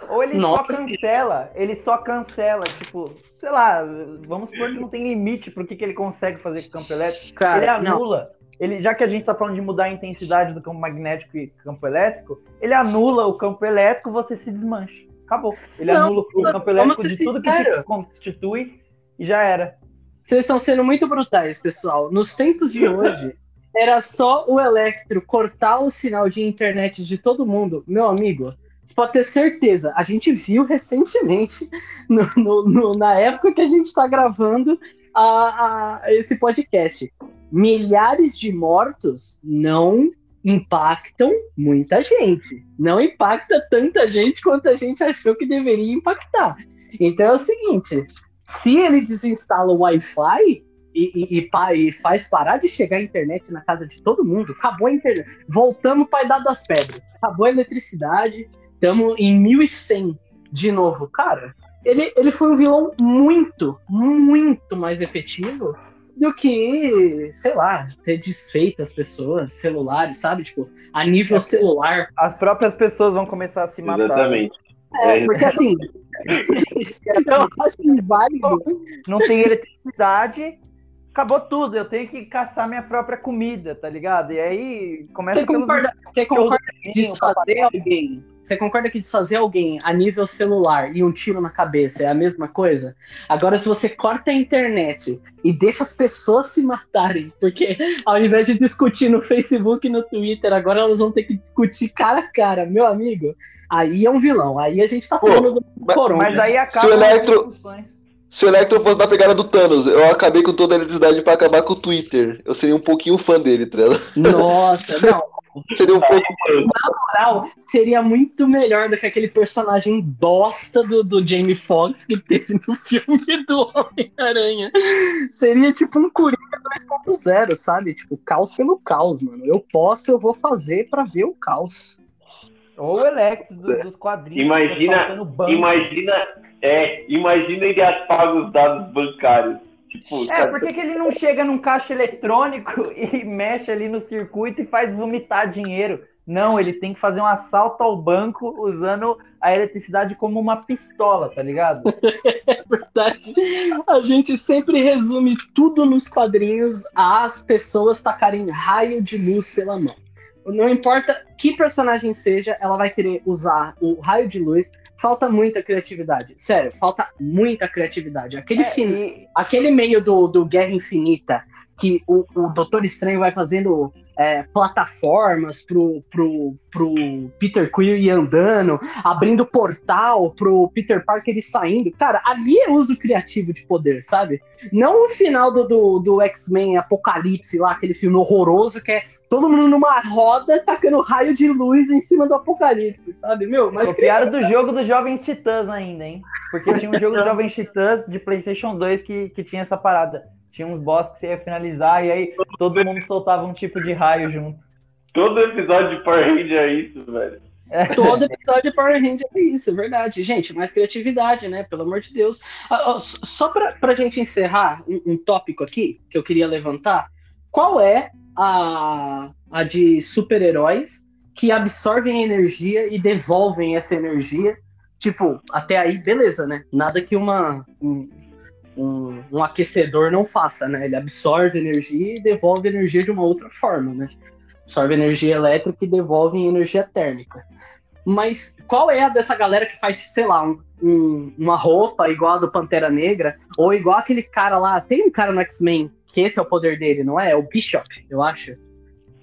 Ou ele Nossa, só cancela, ele só cancela, tipo, sei lá, vamos supor que não tem limite pro que, que ele consegue fazer com o campo elétrico. Cara, ele não. anula. Ele, já que a gente tá falando de mudar a intensidade do campo magnético e campo elétrico, ele anula o campo elétrico, você se desmancha. Acabou. Ele Não, anula o campo elétrico de tudo que se constitui e já era. Vocês estão sendo muito brutais, pessoal. Nos tempos de hoje, era só o Electro cortar o sinal de internet de todo mundo. Meu amigo, pode ter certeza. A gente viu recentemente, no- no- no- na época que a gente está gravando a- a- esse podcast. Milhares de mortos não impactam muita gente. Não impacta tanta gente quanto a gente achou que deveria impactar. Então é o seguinte: se ele desinstala o Wi-Fi e, e- e e faz parar de chegar a internet na casa de todo mundo, acabou a internet. Voltamos para a Idade das Pedras. Acabou a eletricidade, estamos em 1100 de novo. Cara, ele, ele foi um vilão muito, muito mais efetivo do que, sei lá, ter desfeito as pessoas, celulares, sabe? Tipo, a nível celular. As próprias pessoas vão começar a se matar. Exatamente. É, É. porque assim, eu acho inválido Não tem eletricidade, acabou tudo. Eu tenho que caçar minha própria comida, tá ligado? E aí começa Você pelos concorda, você concorda que vizinhos, desfazer alguém? Você concorda que desfazer alguém a nível celular e um tiro na cabeça é a mesma coisa? Agora, se você corta a internet e deixa as pessoas se matarem, porque ao invés de discutir no Facebook e no Twitter, agora elas vão ter que discutir cara a cara, meu amigo. Aí é um vilão. Aí a gente tá Pô, falando do mas- corona. Mas aí acaba. Se o Electro-. Se o Electro fosse da pegada do Thanos, eu acabei com toda a eletricidade pra acabar com o Twitter. Eu seria um pouquinho fã dele, tá ligado? Nossa, não. Seria um pouco. moral, seria muito melhor do que aquele personagem bosta do, do Jamie Foxx que teve no filme do Homem-Aranha. Seria tipo um Coringa 2.0, sabe? Tipo, caos pelo caos, mano. Eu posso, eu vou fazer pra ver o caos. Ou o Electro do- dos quadrinhos. Imagina- banco. Imagina, é, imagina ele apaga os dados bancários. Tipo, É, por que, ele não chega num caixa eletrônico e mexe ali no circuito e faz vomitar dinheiro? Não, ele tem que fazer um assalto ao banco usando a eletricidade como uma pistola, tá ligado? verdade. A gente sempre resume tudo nos quadrinhos às pessoas tacarem raio de luz pela mão. Não importa que personagem seja, ela vai querer usar o raio de luz. Falta muita criatividade. Sério, falta muita criatividade. Aquele, É, e- aquele meio do, do Guerra Infinita, que o, o Doutor Estranho vai fazendo é, plataformas pro, pro, pro Peter Quill ir andando, abrindo portal pro Peter Parker ir saindo. Cara, ali é uso criativo de poder, sabe? Não o final do, do, do X-Men Apocalipse lá, aquele filme horroroso que é todo mundo numa roda tacando raio de luz em cima do Apocalipse, sabe? Meu, mas Copiaram do jogo dos Jovens Titãs ainda, hein? Porque tinha um jogo dos Jovens Titãs de PlayStation 2 que, que tinha essa parada. Tinha uns boss que você ia finalizar e aí todo mundo soltava um tipo de raio junto. todo episódio de Power Ranger é isso, velho. Todo episódio de Power Ranger é isso, é verdade. Gente, mais criatividade, né? Pelo amor de Deus. Ah, Só pra, pra gente encerrar um, um tópico aqui que eu queria levantar, qual é a, a de super-heróis que absorvem energia e devolvem essa energia? Tipo, até aí, beleza, né? Nada que uma. Um, um, aquecedor não faça, né? Ele absorve energia e devolve energia de uma outra forma, né? absorve energia elétrica e devolve energia térmica. Mas qual é a dessa galera que faz, sei lá, um- um- uma roupa igual a do Pantera Negra, ou igual aquele cara lá, tem um cara no X-Men, que esse é o poder dele, não é? É o Bishop, eu acho.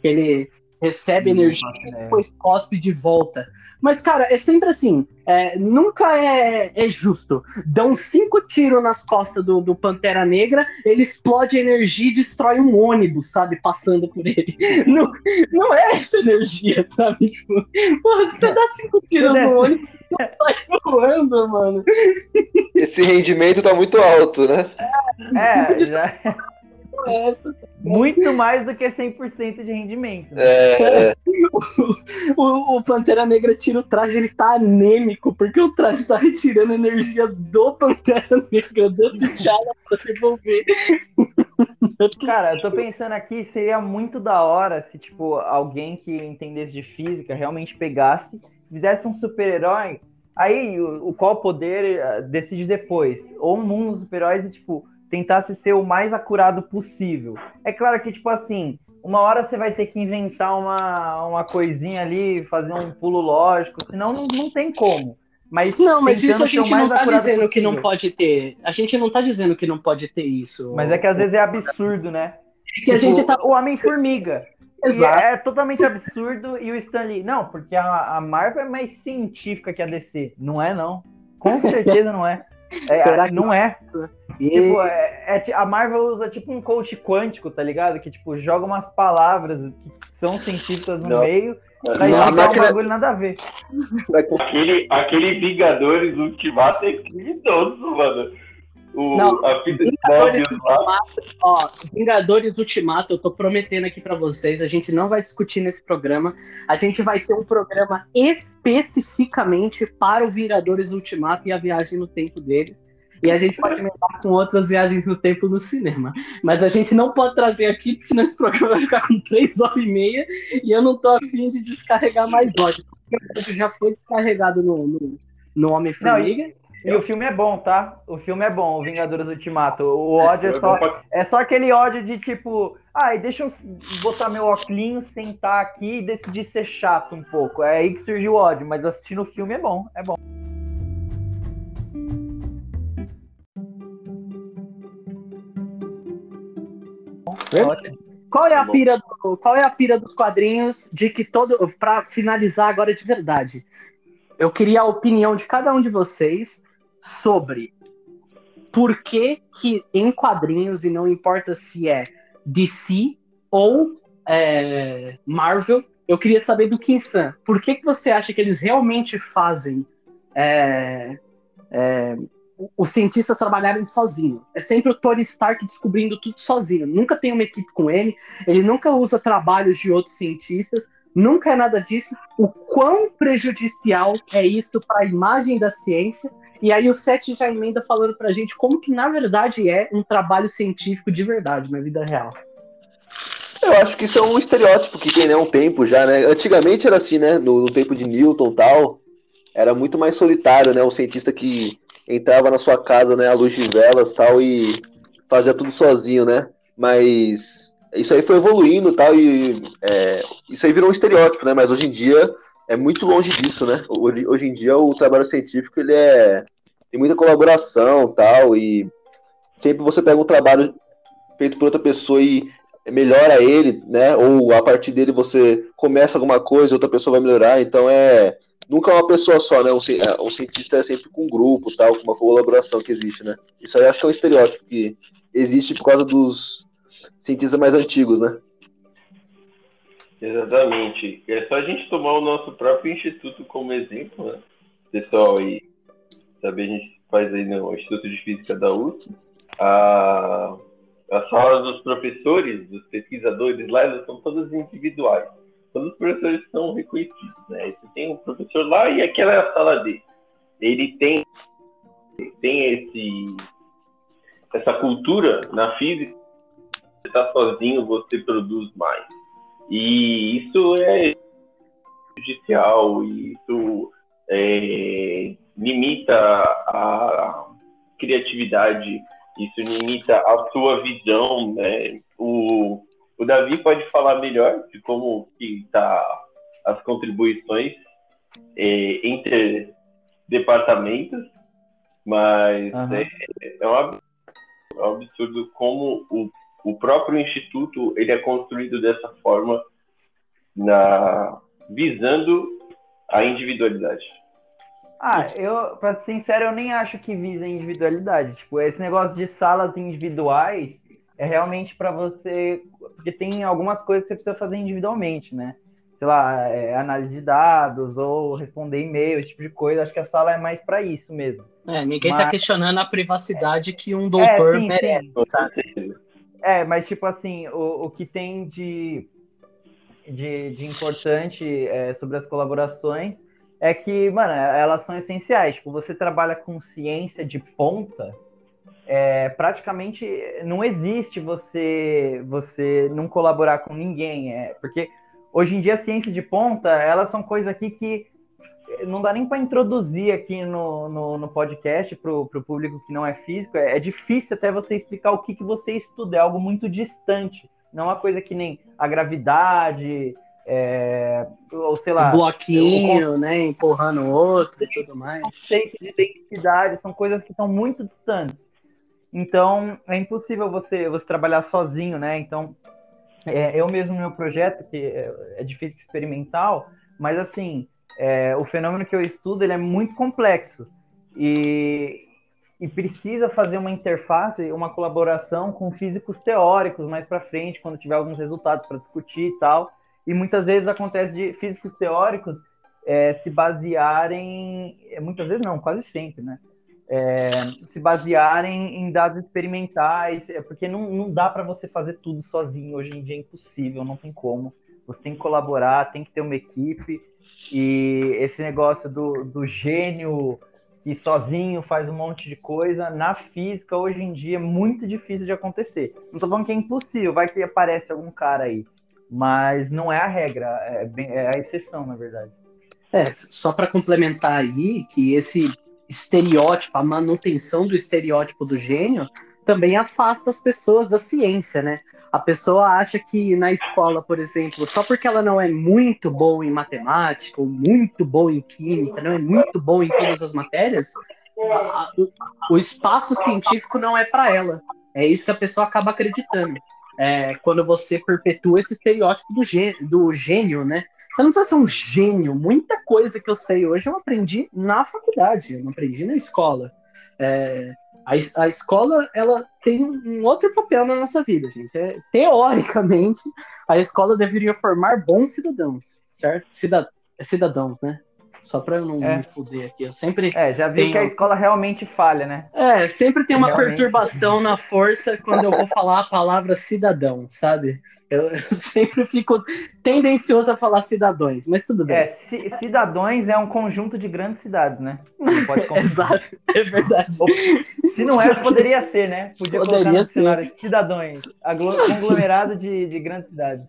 Que ele recebe Não energia e ideia. depois cospe de volta. Mas, cara, é sempre assim. é, nunca é, é justo. Dão cinco tiros nas costas do, do Pantera Negra, ele explode energia e destrói um ônibus, sabe? Passando por ele. Não, não é essa energia, sabe? Tipo, porra, se você dá cinco tiros no ônibus, não sai voando, mano. Esse rendimento tá muito alto, né? É, já Não é essa. Muito mais do que 100% de rendimento. né? É, é. O, o Pantera Negra tira o traje, ele tá anêmico, porque o traje tá retirando energia do Pantera Negra, do T'Challa pra devolver. Cara, eu tô pensando aqui, seria muito da hora se, tipo, alguém que entendesse de física realmente pegasse, fizesse um super-herói, aí o, o qual poder eh, decide depois. Ou um mundo dos super-heróis e, tipo, tentasse ser o mais acurado possível. É claro que, tipo assim, uma hora você vai ter que inventar uma, uma coisinha ali, fazer um pulo lógico, senão não, não tem como. Mas Não, mas isso a gente não tá dizendo que não possível. pode ter. A gente não tá dizendo que não pode ter isso. Mas é que às vezes é absurdo, né? que a Tipo, gente tá. O Homem-Formiga. E Exato. é totalmente absurdo e o Stanley. Não, porque a, a Marvel é mais científica que a DC. Não é, não. Com certeza não é. É, Será que não é. E- Tipo, é, é a Marvel usa tipo um coach quântico, tá ligado? Que tipo, joga umas palavras que são científicas no Não. meio, pra Não, a explicar um máquina- bagulho nada a ver. Aquele, aquele Vingadores Ultimato é criminoso, mano. O, Não, a fita de Vingadores. Ultimato, ó, Vingadores Ultimato, eu tô prometendo aqui pra vocês, a gente não vai discutir nesse programa, a gente vai ter um programa especificamente para o Vingadores Ultimato e a viagem no tempo deles. E a gente pode emendar com outras viagens no tempo no cinema. Mas a gente não pode trazer aqui, porque senão esse programa vai ficar com três horas e meia e eu não tô afim de descarregar mais ódio. O já foi descarregado no, no, no Homem-Formiga. E o filme é bom, tá? O filme é bom, o Vingadores Ultimato. O ódio é só, É só aquele ódio de tipo, ai, deixa eu botar meu óculos, sentar aqui e decidir ser chato um pouco. É aí que surgiu o ódio, mas assistindo o filme é bom, é bom. É ótimo. Qual é a Bom. pira do, qual é a pira dos quadrinhos de que todo Pra finalizar agora de verdade. Eu queria a opinião de cada um de vocês sobre por que que em quadrinhos e não importa se é DC ou é, Marvel, eu queria saber do Kim-san. Por que que você acha que eles realmente fazem é, é, os cientistas trabalharem sozinhos. É sempre o Tony Stark descobrindo tudo sozinho. Nunca tem uma equipe com ele, ele nunca usa trabalhos de outros cientistas, nunca é nada disso. O quão prejudicial é isso para a imagem da ciência? E aí o Sete já emenda falando pra gente como que na verdade é um trabalho científico de verdade na vida real. Eu acho que isso é um estereótipo que tem né, um tempo já, né? Antigamente era assim, né? No, no tempo de Newton tal, era muito mais solitário, né? O cientista que entrava na sua casa, né, à luz de velas tal, e fazia tudo sozinho, né? Mas isso aí foi evoluindo tal, e é, isso aí virou um estereótipo, né? Mas hoje em dia é muito longe disso, né? Hoje, hoje em dia o trabalho científico ele é tem muita colaboração tal, e sempre você pega um trabalho feito por outra pessoa e melhora ele, né? Ou a partir dele você começa alguma coisa, outra pessoa vai melhorar. Então é nunca é uma pessoa só, né? Um, é, um cientista é sempre com um grupo, tal, com uma colaboração que existe, né? Isso aí acho que é um estereótipo que existe por causa dos cientistas mais antigos, né? Exatamente. É só a gente tomar o nosso próprio instituto como exemplo, né? Pessoal aí, saber a gente faz aí no Instituto de Física da USP. A as salas dos professores, dos pesquisadores lá, elas são todas individuais. Todos os professores são reconhecidos, né? Você tem um professor lá e aquela é a sala dele. Ele tem, tem esse, essa cultura na física. Você está sozinho, você produz mais. E isso é judicial, isso é, limita a criatividade isso limita a sua visão, né? O, o Davi pode falar melhor de como que tá as contribuições é, entre departamentos, mas uhum. é, é, um absurdo, é um absurdo como o, o próprio instituto ele é construído dessa forma, na visando a individualidade. Ah, eu, pra ser sincero, eu nem acho que visa individualidade. Tipo, esse negócio de salas individuais é realmente para você. Porque tem algumas coisas que você precisa fazer individualmente, né? Sei lá, é, análise de dados ou responder e-mail, esse tipo de coisa. Acho que a sala é mais para isso mesmo. É, ninguém tá mas... tá questionando a privacidade é, que um doutor é, sim, merece, sim. É, mas tipo assim, o, o que tem de, de, de importante é, sobre as colaborações é que, mano, elas são essenciais. Tipo, você trabalha com ciência de ponta, é, praticamente não existe você você não colaborar com ninguém. É, porque hoje em dia a ciência de ponta, elas são coisas aqui que não dá nem para introduzir aqui no, no, no podcast para o público que não é físico. É, é, difícil até você explicar o que, que você estuda, é algo muito distante. Não é uma coisa que nem a gravidade, é, ou sei lá. Um bloquinho, né? Empurrando o outro e tudo mais. Conceito de identidade são coisas que estão muito distantes. Então, é impossível você, você trabalhar sozinho, né? Então, é, eu mesmo no meu projeto, que é, é de física experimental, mas assim, é, o fenômeno que eu estudo ele é muito complexo. E, e precisa fazer uma interface, uma colaboração com físicos teóricos mais para frente, quando tiver alguns resultados para discutir e tal. E muitas vezes acontece de físicos teóricos é, se basearem, é, muitas vezes não, quase sempre, né? É, se basearem em dados experimentais, é, porque não, não dá para você fazer tudo sozinho. Hoje em dia é impossível, não tem como. Você tem que colaborar, tem que ter uma equipe. E esse negócio do, do gênio que sozinho faz um monte de coisa, na física hoje em dia é muito difícil de acontecer. Não estou falando que é impossível, vai que aparece algum cara aí mas não é a regra, é, bem, é a exceção, na verdade. É, só para complementar aí, que esse estereótipo, a manutenção do estereótipo do gênio, também afasta as pessoas da ciência, né? A pessoa acha que na escola, por exemplo, só porque ela não é muito boa em matemática, ou muito boa em química, não é muito boa em todas as matérias, a, o, o espaço científico não é para ela. É isso que a pessoa acaba acreditando é, quando você perpetua esse estereótipo do, gê, do gênio, né? Você não precisa ser um gênio. Muita coisa que eu sei hoje eu aprendi na faculdade, eu não aprendi na escola. É, a, a, escola ela tem um outro papel na nossa vida, gente. É, teoricamente, a escola deveria formar bons cidadãos, certo? Cidad, cidadãos, né? Só pra eu não é. me fuder aqui. Eu sempre. É, já vi tenho... que a escola realmente falha, né? É, sempre tem uma realmente. perturbação na força quando eu vou falar a palavra cidadão, sabe? Eu, eu sempre fico tendencioso a falar cidadãos, mas tudo bem. É, ci- cidadãos é um conjunto de grandes cidades, né? Não pode confundir. Exato, é verdade. Se não é, poderia ser, né? Podia colocar Poderia no dicionário cidadãos, aglo- conglomerado de, de grandes cidades.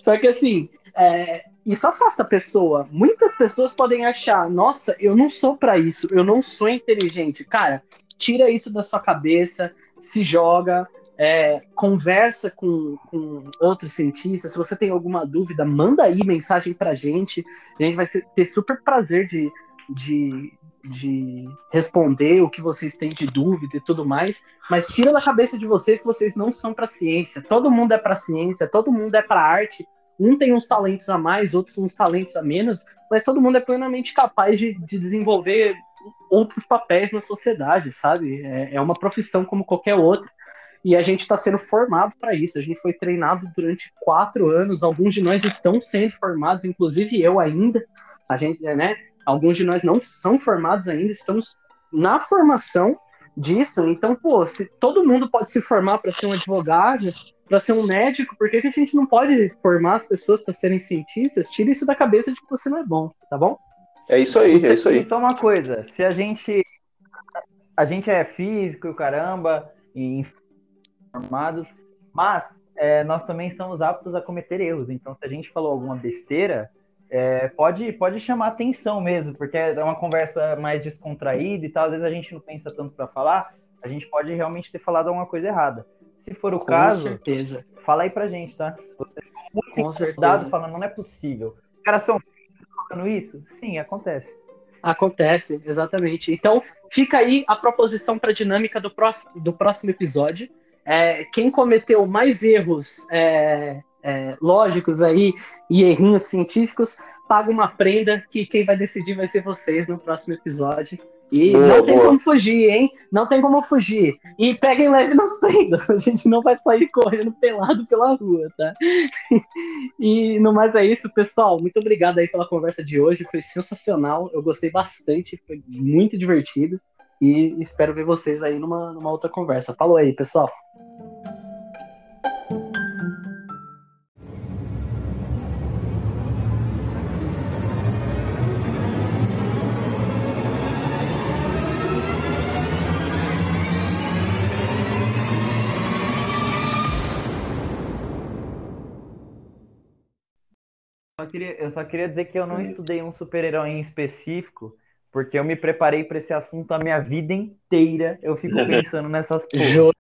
Só que assim, é, isso afasta a pessoa. Muitas pessoas podem achar, nossa, eu não sou pra isso, eu não sou inteligente. Cara, tira isso da sua cabeça, se joga, é, conversa com, com outros cientistas. Se você tem alguma dúvida, manda aí mensagem pra gente. A gente vai ter super prazer de, de, de responder o que vocês têm de dúvida e tudo mais. Mas tira da cabeça de vocês que vocês não são pra ciência. Todo mundo é pra ciência, todo mundo é pra arte. Um tem uns talentos a mais, outros uns talentos a menos, mas todo mundo é plenamente capaz de, de desenvolver outros papéis na sociedade, sabe? É, é uma profissão como qualquer outra. E a gente está sendo formado para isso. A gente foi treinado durante quatro anos. Alguns de nós estão sendo formados, inclusive eu ainda. A gente, né? Alguns de nós não são formados ainda. Estamos na formação disso. Então, pô, se todo mundo pode se formar para ser um advogado, para ser um médico, por que, que a gente não pode formar as pessoas para serem cientistas? Tira isso da cabeça de que você não é bom, tá bom? É isso aí, é isso aí. E só uma coisa, se a gente a gente é físico e o caramba, e informados, mas é, nós também estamos aptos a cometer erros. Então, se a gente falou alguma besteira, é, pode, pode chamar atenção mesmo, porque é uma conversa mais descontraída e tal. Às vezes a gente não pensa tanto para falar, a gente pode realmente ter falado alguma coisa errada. Se for o Com caso, certeza. fala aí pra gente, tá? Se você for muito Com incomodado certeza. falando, não é possível. Os caras são falando isso? Sim, acontece. Acontece, exatamente. Então, fica aí a proposição para a dinâmica do próximo, do próximo episódio. É, quem cometeu mais erros é, é, lógicos aí e errinhos científicos, paga uma prenda que quem vai decidir vai ser vocês no próximo episódio. E Boa, não tem boa. como fugir, hein? Não tem como fugir. E peguem leve nas prendas. A gente não vai sair correndo pelado pela rua, tá? E no mais é isso, pessoal. Muito obrigado aí pela conversa de hoje. Foi sensacional. Eu gostei bastante. Foi muito divertido. E espero ver vocês aí numa, numa outra conversa. Falou aí, pessoal. Só queria- eu só queria dizer que eu não estudei um super-herói em específico, porque eu me preparei para esse assunto a minha vida inteira. Eu fico pensando nessas. Jô,